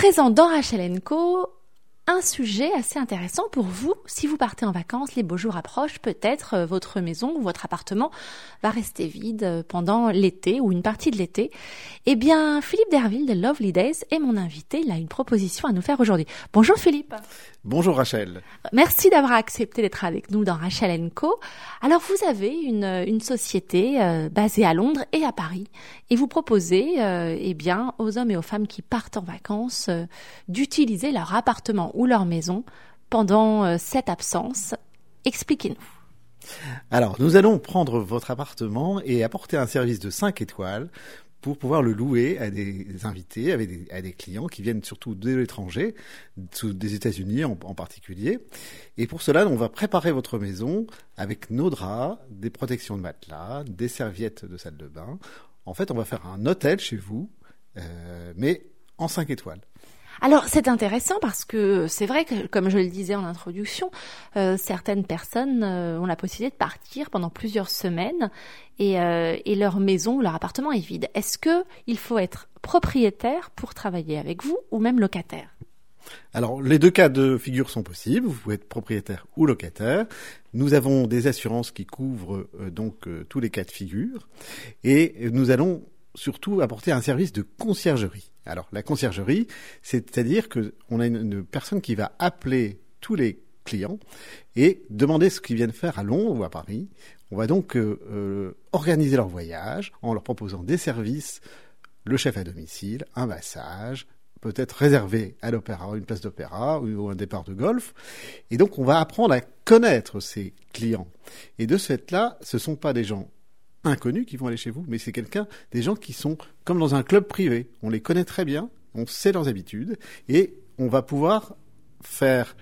présent dans Rachel Co, un sujet assez intéressant pour vous. Si vous partez en vacances, les beaux jours approchent, peut-être euh, votre maison ou votre appartement va rester vide euh, pendant l'été ou une partie de l'été. Eh bien, Philippe Derville de Lovely Days est mon invité. Il a une proposition à nous faire aujourd'hui. Bonjour Philippe. Bonjour Rachel. Merci d'avoir accepté d'être avec nous dans Rachel Co. Alors vous avez une, une société euh, basée à Londres et à Paris et vous proposez eh bien aux hommes et aux femmes qui partent en vacances d'utiliser leur appartement ou leur maison pendant euh, cette absence. Expliquez-nous. Alors, nous allons prendre votre appartement et apporter un service de 5 étoiles pour pouvoir le louer à des invités, à des, clients qui viennent surtout de l'étranger, des États-Unis en, en, particulier. Et pour cela, on va préparer votre maison avec nos draps, des protections de matelas, des serviettes de salle de bain. En fait, on va faire un hôtel chez vous, euh, mais en 5 étoiles. Alors c'est intéressant parce que c'est vrai que, comme je le disais en introduction, euh, certaines personnes euh, ont la possibilité de partir pendant plusieurs semaines et, euh, et leur maison, leur appartement est vide. Est-ce que il faut être propriétaire pour travailler avec vous ou même locataire? Alors, les deux cas de figure sont possibles. Vous pouvez être propriétaire ou locataire. Nous avons des assurances qui couvrent donc tous les cas de figure. Et nous allons surtout apporter un service de conciergerie. Alors la conciergerie, c'est-à-dire que on a une, personne qui va appeler tous les clients et demander ce qu'ils viennent faire à Londres ou à Paris. On va donc euh, euh, organiser leur voyage en leur proposant des services, le chef à domicile, un massage, peut-être réservé à l'opéra, une place d'opéra ou un départ de golf. Et donc on va apprendre à connaître ces clients. Et de ce fait-là, ce ne sont pas des gens inconnus qui vont aller chez vous, mais c'est quelqu'un, des gens qui sont comme dans un club privé. On les connaît très bien, on sait leurs habitudes, et on va pouvoir faire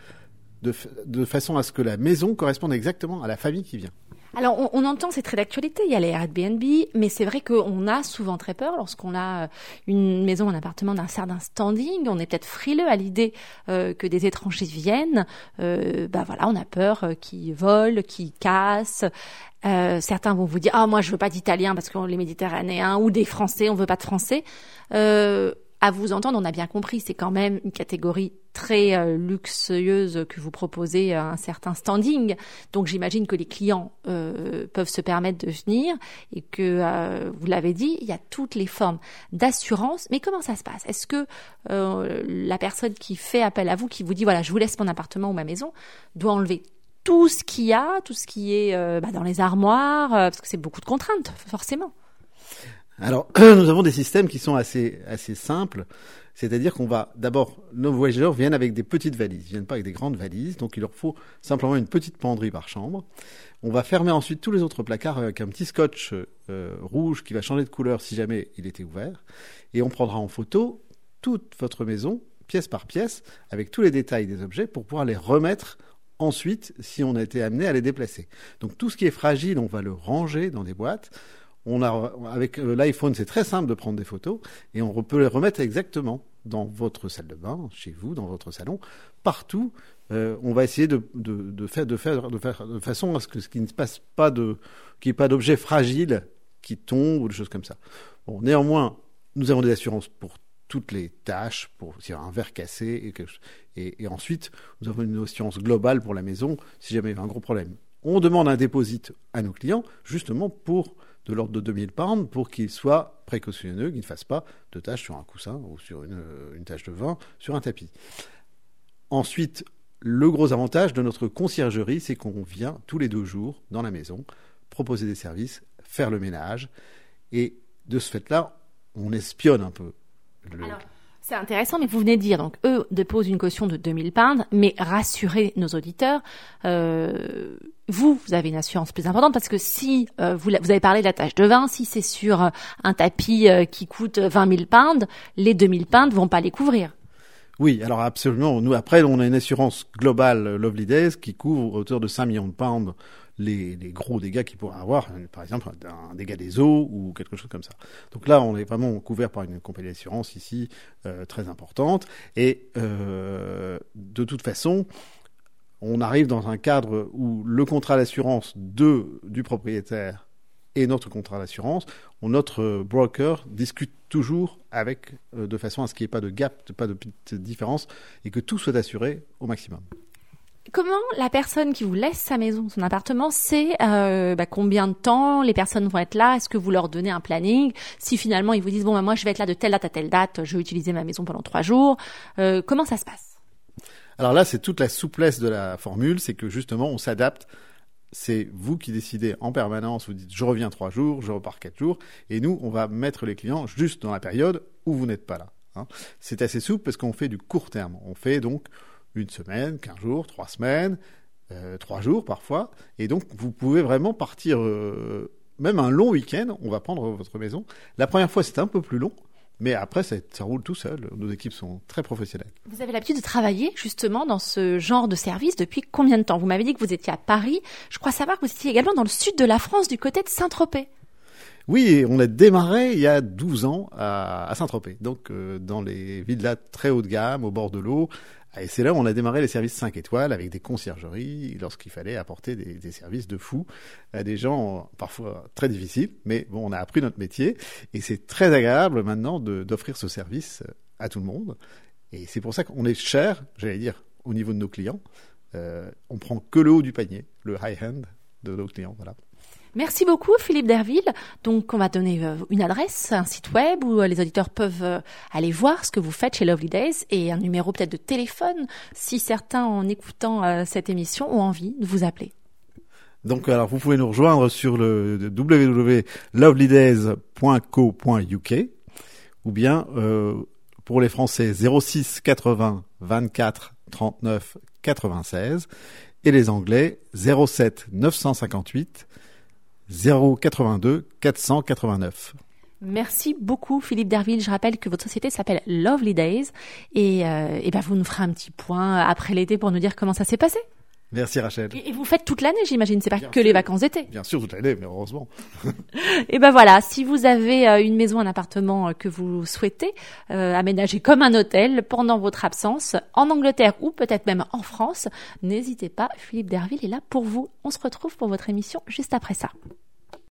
de, de façon à ce que la maison corresponde exactement à la famille qui vient. Alors, on, entend, c'est très d'actualité, il y a les Airbnb, mais c'est vrai qu'on a souvent très peur lorsqu'on a euh, une maison, un appartement d'un certain standing, on est peut-être frileux à l'idée euh, que des étrangers viennent, euh, bah voilà, on a peur euh, qu'ils volent, qu'ils cassent. Certains vont vous dire, ah moi je veux pas d'Italiens parce qu'on les Méditerranéens, ou des Français, on veut pas de Français. À vous entendre, on a bien compris, c'est quand même une catégorie très euh, luxueuse que vous proposez un certain standing. Donc j'imagine que les clients euh, peuvent se permettre de venir et que, euh, vous l'avez dit, il y a toutes les formes d'assurance. Mais comment ça se passe? Est-ce que la personne qui fait appel à vous, qui vous dit, voilà, je vous laisse mon appartement ou ma maison, doit enlever tout ce qu'il y a, tout ce qui est bah, dans les armoires, parce que c'est beaucoup de contraintes, forcément? Alors, nous avons des systèmes qui sont assez assez simples, c'est-à-dire qu'on va d'abord nos voyageurs viennent avec des petites valises, ils viennent pas avec des grandes valises, donc il leur faut simplement une petite penderie par chambre. On va fermer ensuite tous les autres placards avec un petit scotch euh, rouge qui va changer de couleur si jamais il était ouvert, et on prendra en photo toute votre maison pièce par pièce avec tous les détails des objets pour pouvoir les remettre ensuite si on a été amené à les déplacer. Donc tout ce qui est fragile, on va le ranger dans des boîtes on a, avec euh, l'iPhone, c'est très simple de prendre des photos et on peut les remettre exactement dans votre salle de bain, chez vous, dans votre salon, partout. Euh, on va essayer de, faire, de, faire, de faire de façon à ce que ce qui ne se passe pas de, qu'il n'y ait pas d'objets fragiles qui tombent ou des choses comme ça. Bon, néanmoins, nous avons des assurances pour toutes les tâches, pour s'il y a un verre cassé et, et, ensuite nous avons une assurance globale pour la maison si jamais il y a un gros problème. On demande un dépôt à nos clients justement pour de l'ordre de 2000 pounds pour qu'il soit précautionneux, qu'il ne fasse pas de taches sur un coussin ou sur une, une tache de vin sur un tapis. Ensuite, le gros avantage de notre conciergerie, c'est qu'on vient tous les deux jours dans la maison proposer des services, faire le ménage, et de ce fait-là, on espionne un peu. Le... C'est intéressant, mais vous venez de dire, donc eux déposent une caution de 2000 pounds, mais rassurez nos auditeurs, euh, vous, vous avez une assurance plus importante parce que si euh, vous, vous, avez parlé de la tâche de vin, si c'est sur euh, un tapis qui coûte 20 000 pounds, les 2000 pounds vont pas les couvrir. Oui, alors absolument. Nous, après, on a une assurance globale Lovely Days qui couvre autour de 5 millions de pounds les, gros dégâts qu'il pourrait avoir, par exemple un dégât des eaux ou quelque chose comme ça. Donc là, on est vraiment couvert par une compagnie d'assurance ici euh, très importante. Et euh, de toute façon, on arrive dans un cadre où le contrat d'assurance du propriétaire et notre contrat d'assurance, notre broker discute toujours avec, de façon à ce qu'il n'y ait pas de gap, pas de différence, et que tout soit assuré au maximum. Comment la personne qui vous laisse sa maison, son appartement, sait euh, bah, combien de temps les personnes vont être là? Est-ce que vous leur donnez un planning? Si finalement ils vous disent bon bah, moi je vais être là de telle date à telle date, je vais utiliser ma maison pendant trois jours, euh, comment ça se passe? Alors là c'est toute la souplesse de la formule, c'est que justement on s'adapte. C'est vous qui décidez en permanence. Vous dites je reviens trois jours, je repars quatre jours, et nous on va mettre les clients juste dans la période où vous n'êtes pas là. Hein. C'est assez souple parce qu'on fait du court terme. On fait donc une semaine, quinze jours, trois semaines, euh, trois jours parfois. Et donc, vous pouvez vraiment partir, euh, même un long week-end, on va prendre votre maison. La première fois, c'est un peu plus long. Mais après, ça, ça, roule tout seul. Nos équipes sont très professionnelles. Vous avez l'habitude de travailler justement dans ce genre de service depuis combien de temps? Vous m'avez dit que vous étiez à Paris. Je crois savoir que vous étiez également dans le sud de la France, du côté de Saint-Tropez. Oui, on a démarré il y a 12 ans à, Saint-Tropez, donc euh, dans les villas très haut de gamme, au bord de l'eau, et c'est là où on a démarré les services 5 étoiles avec des conciergeries lorsqu'il fallait apporter des, services de fou à des gens parfois très difficiles. Mais bon, on a appris notre métier et c'est très agréable maintenant d'offrir ce service à tout le monde. Et c'est pour ça qu'on est cher, j'allais dire, au niveau de nos clients. Euh, on prend que le haut du panier, le high-end de nos clients. Voilà. Merci beaucoup Philippe Derville. Donc on va donner euh, une adresse, un site web où euh, les auditeurs peuvent euh, aller voir ce que vous faites chez Lovely Days et un numéro peut-être de téléphone si certains en écoutant cette émission ont envie de vous appeler. Donc alors vous pouvez nous rejoindre sur le www.lovelydays.co.uk ou bien pour les Français 06 80 24 39 96 et les Anglais 07 958 082 489. Merci beaucoup Philippe Derville. Je rappelle que votre société s'appelle Lovely Days et, euh, et ben vous nous ferez un petit point après l'été pour nous dire comment ça s'est passé. Merci Rachel. Et, vous faites toute l'année, j'imagine, c'est pas que les vacances d'été. Bien sûr, toute l'année, mais heureusement. et ben voilà, si vous avez euh, une maison, un appartement euh, que vous souhaitez euh, aménager comme un hôtel pendant votre absence en Angleterre ou peut-être même en France, n'hésitez pas, Philippe Derville est là pour vous. On se retrouve pour votre émission juste après ça.